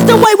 is the way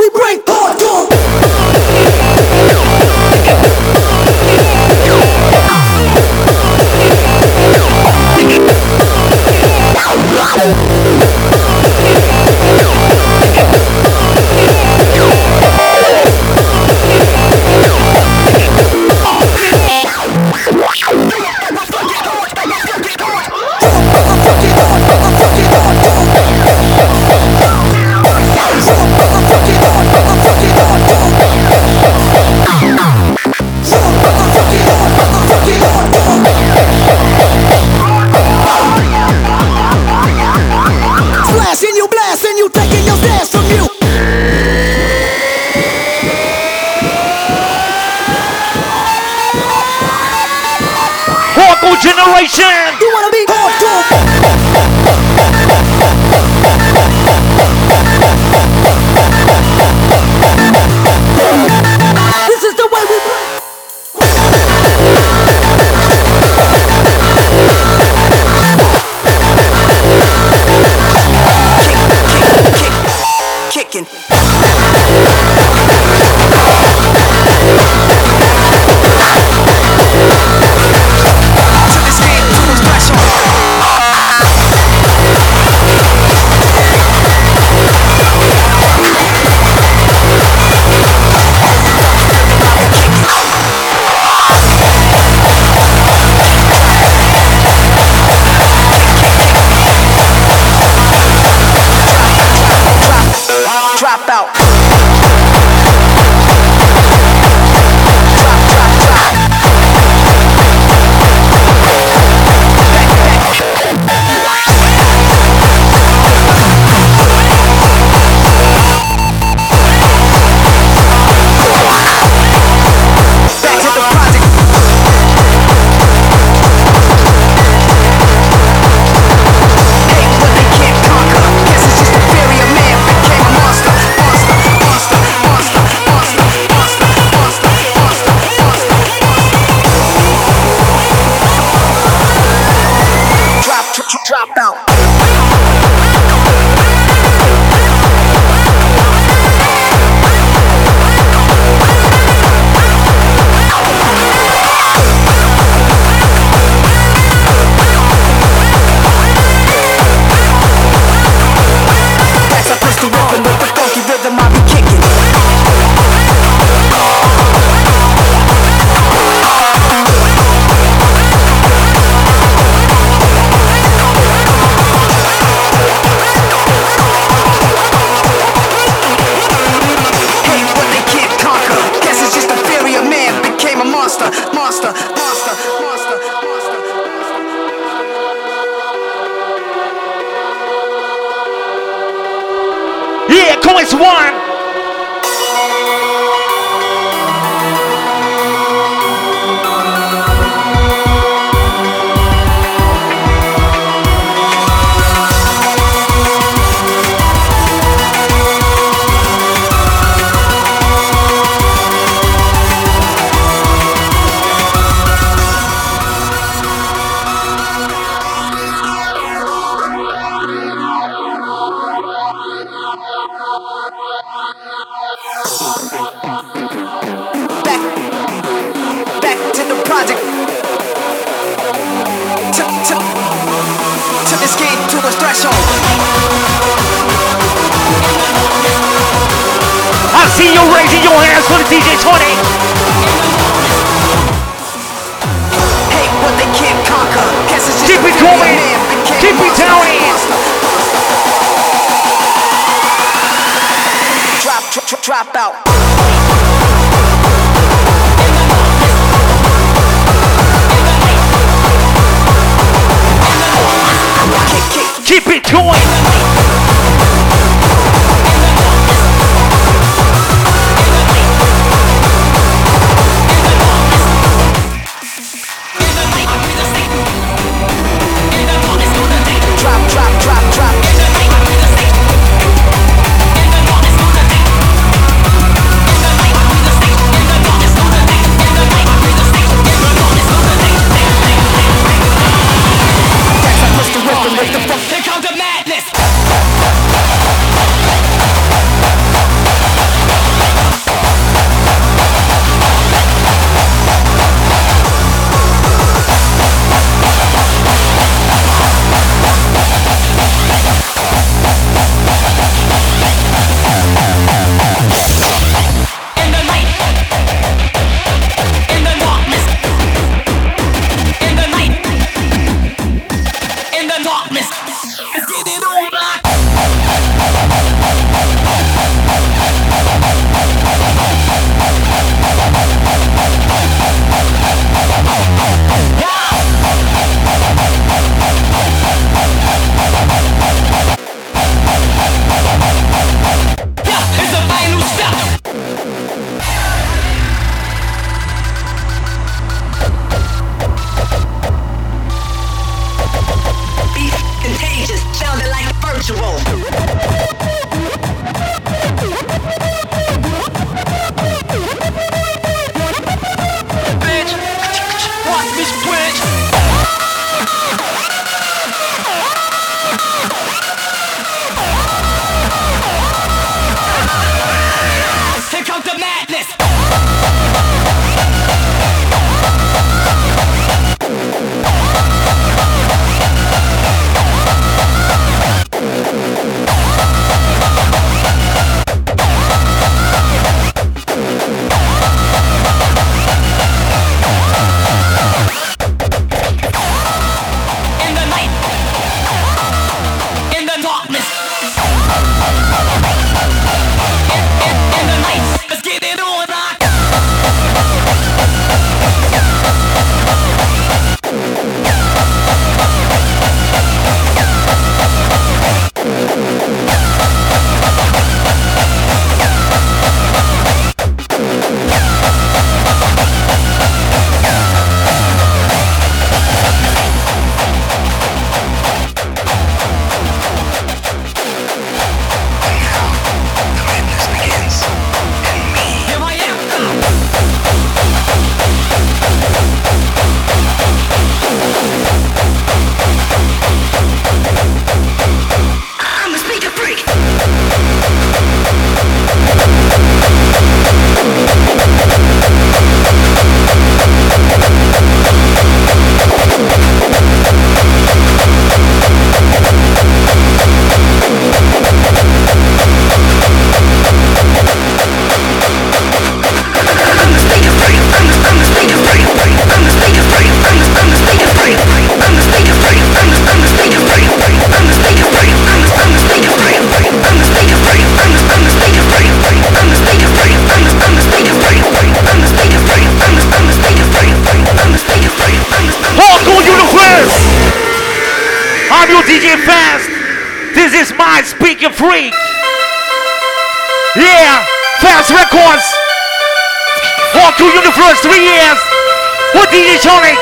What DJ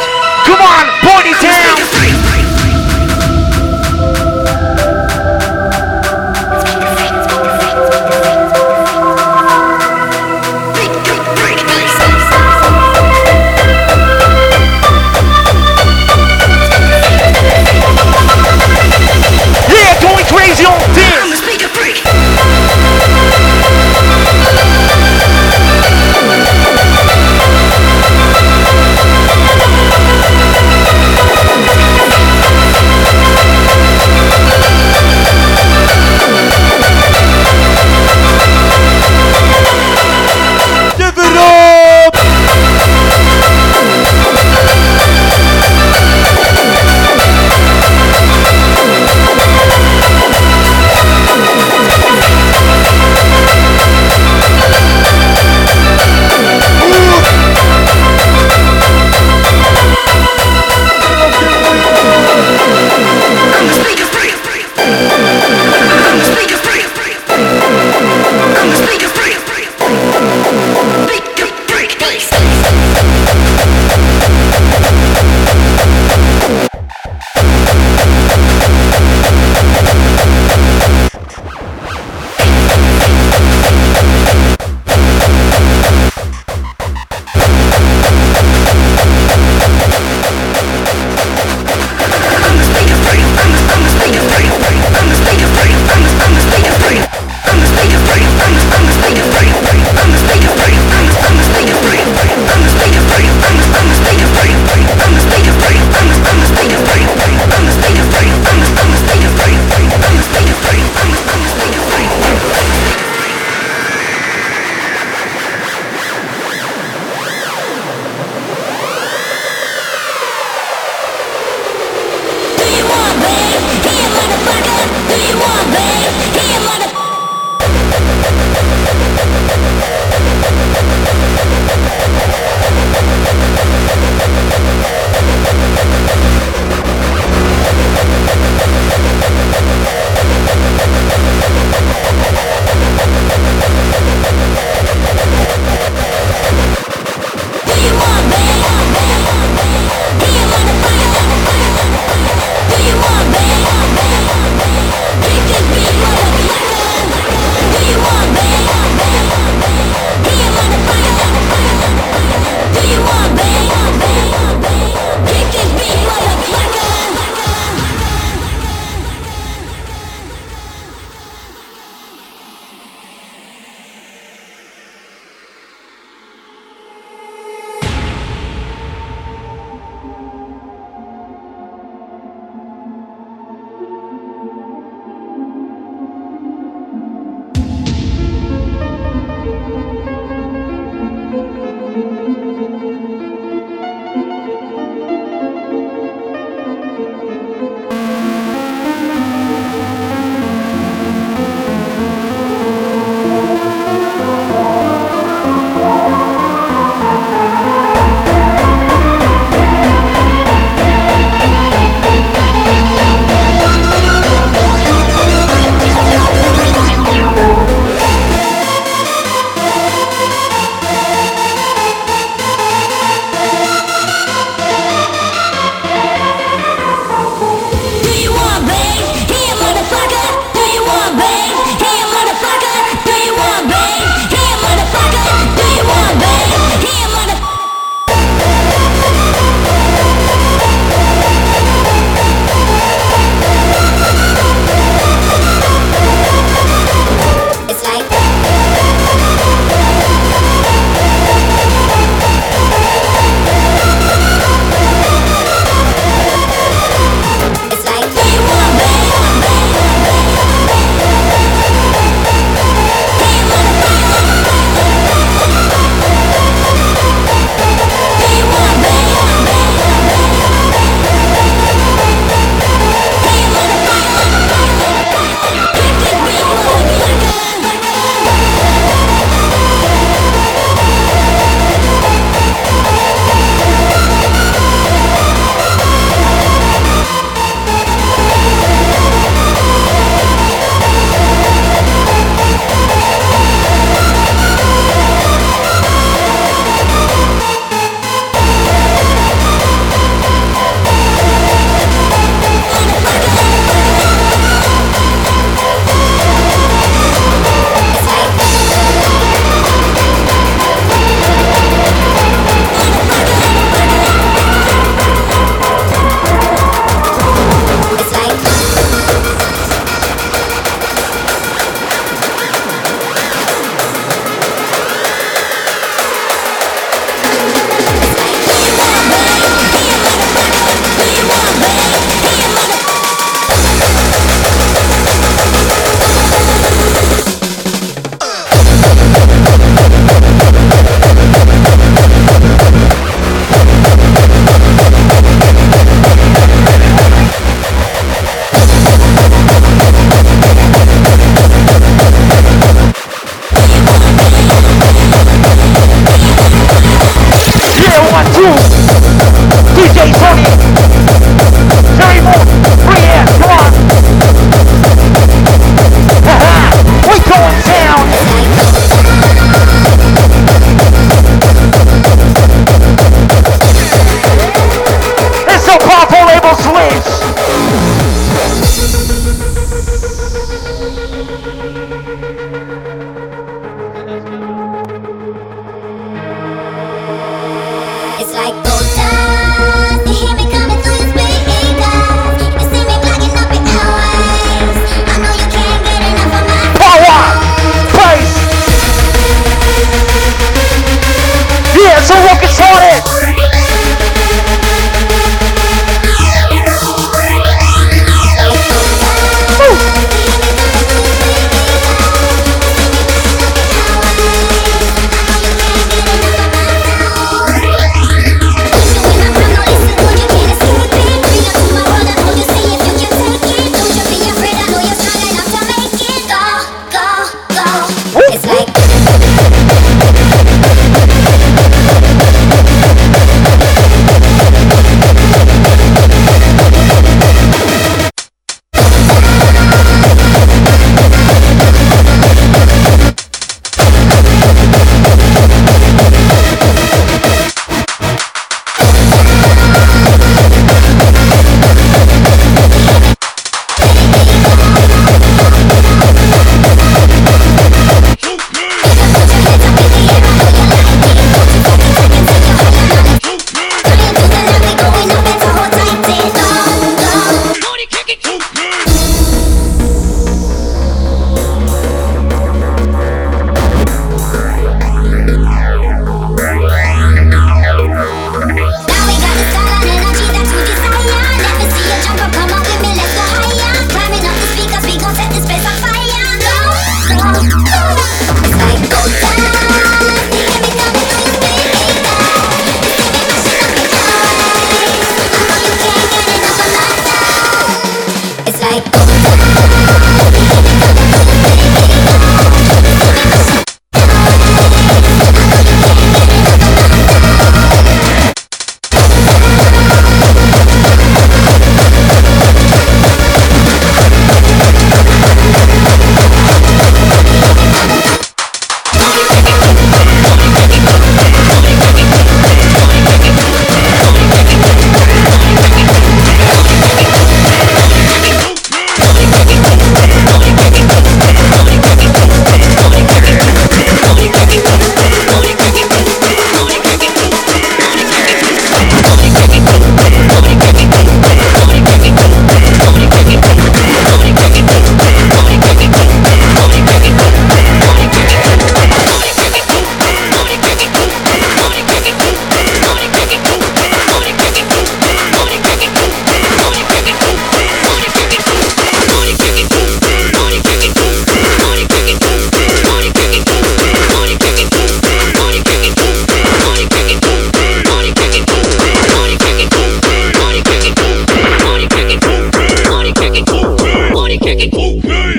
Come on,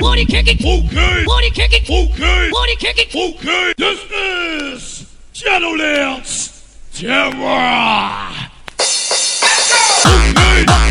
it. Kick it. Okay. Booty kick it. Okay. Booty kick it. Okay. This is Shadowlands Terror. Okay.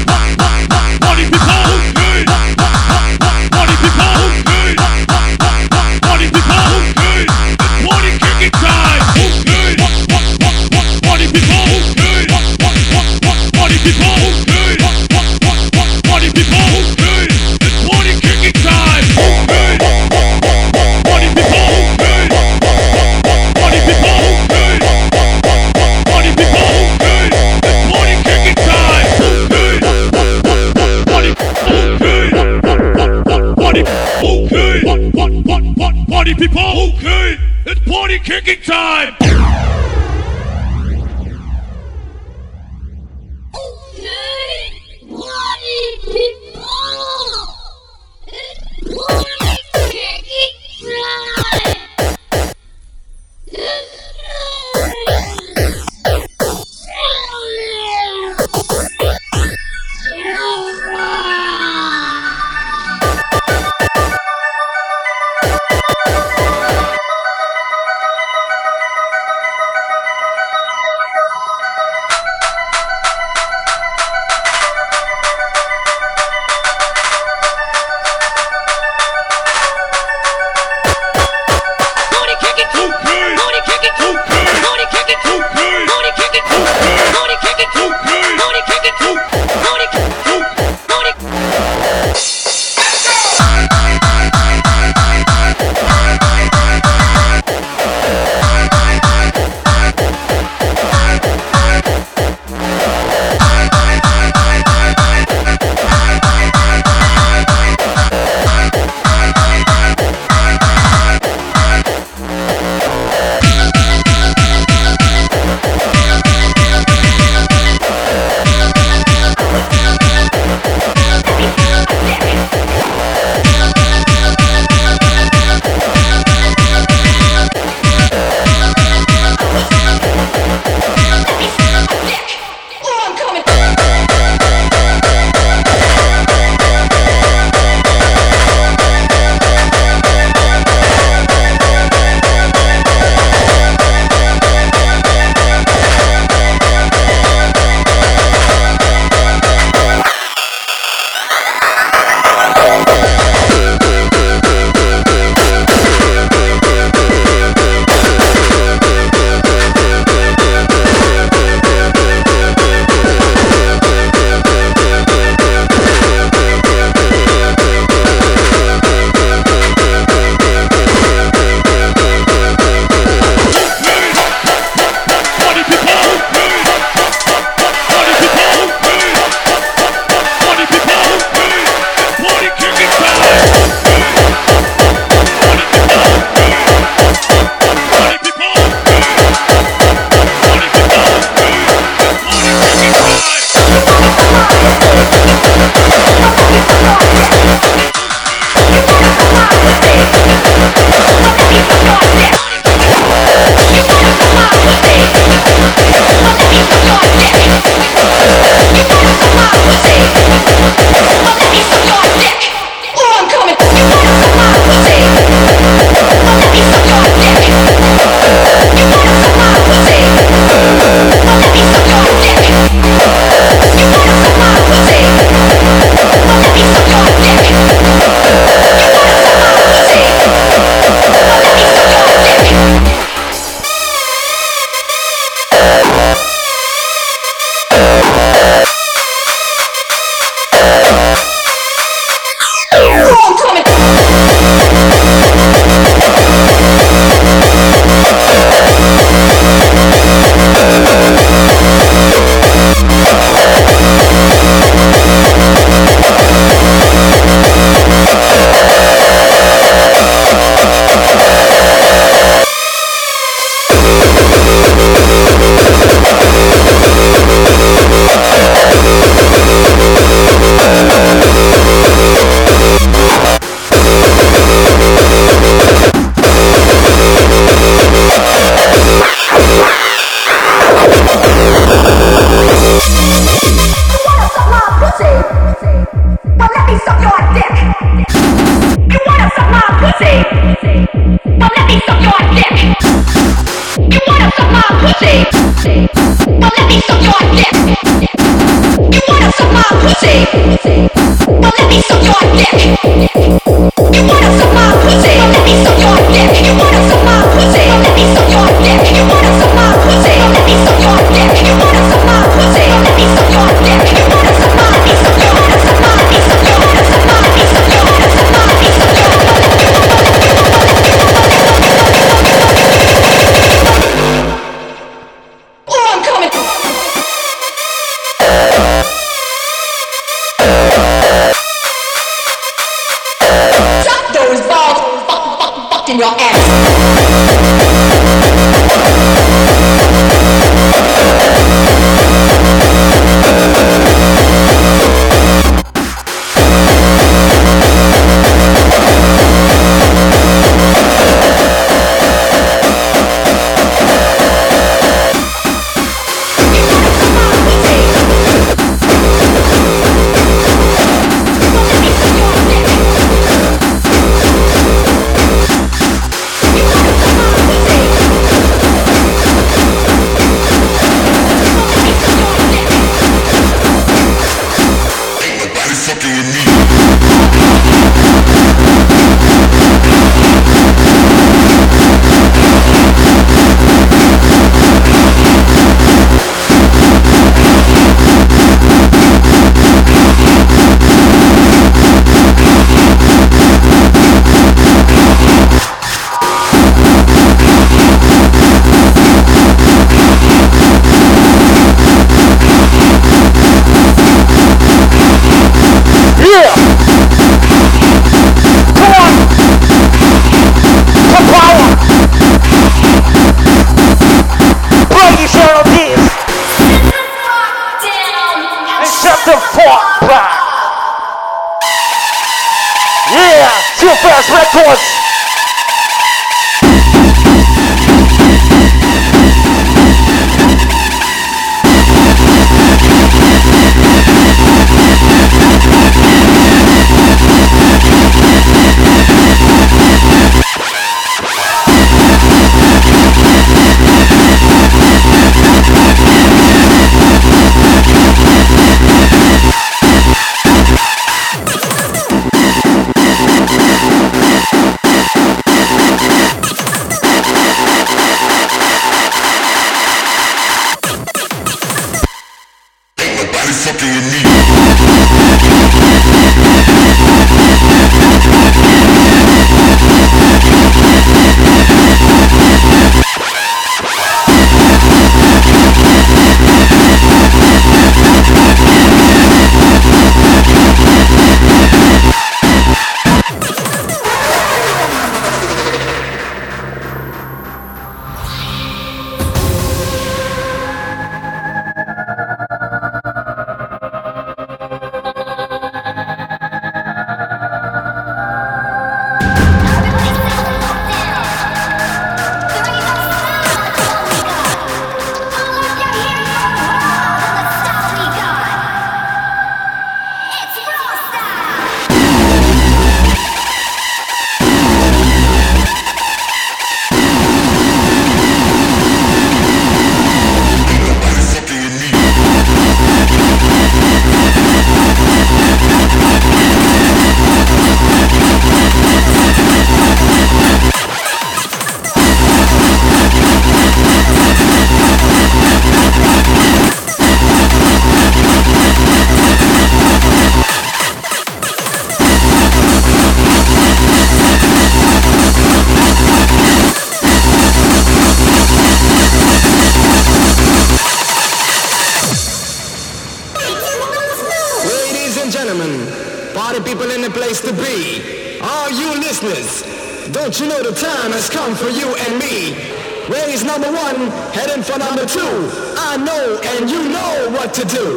to do.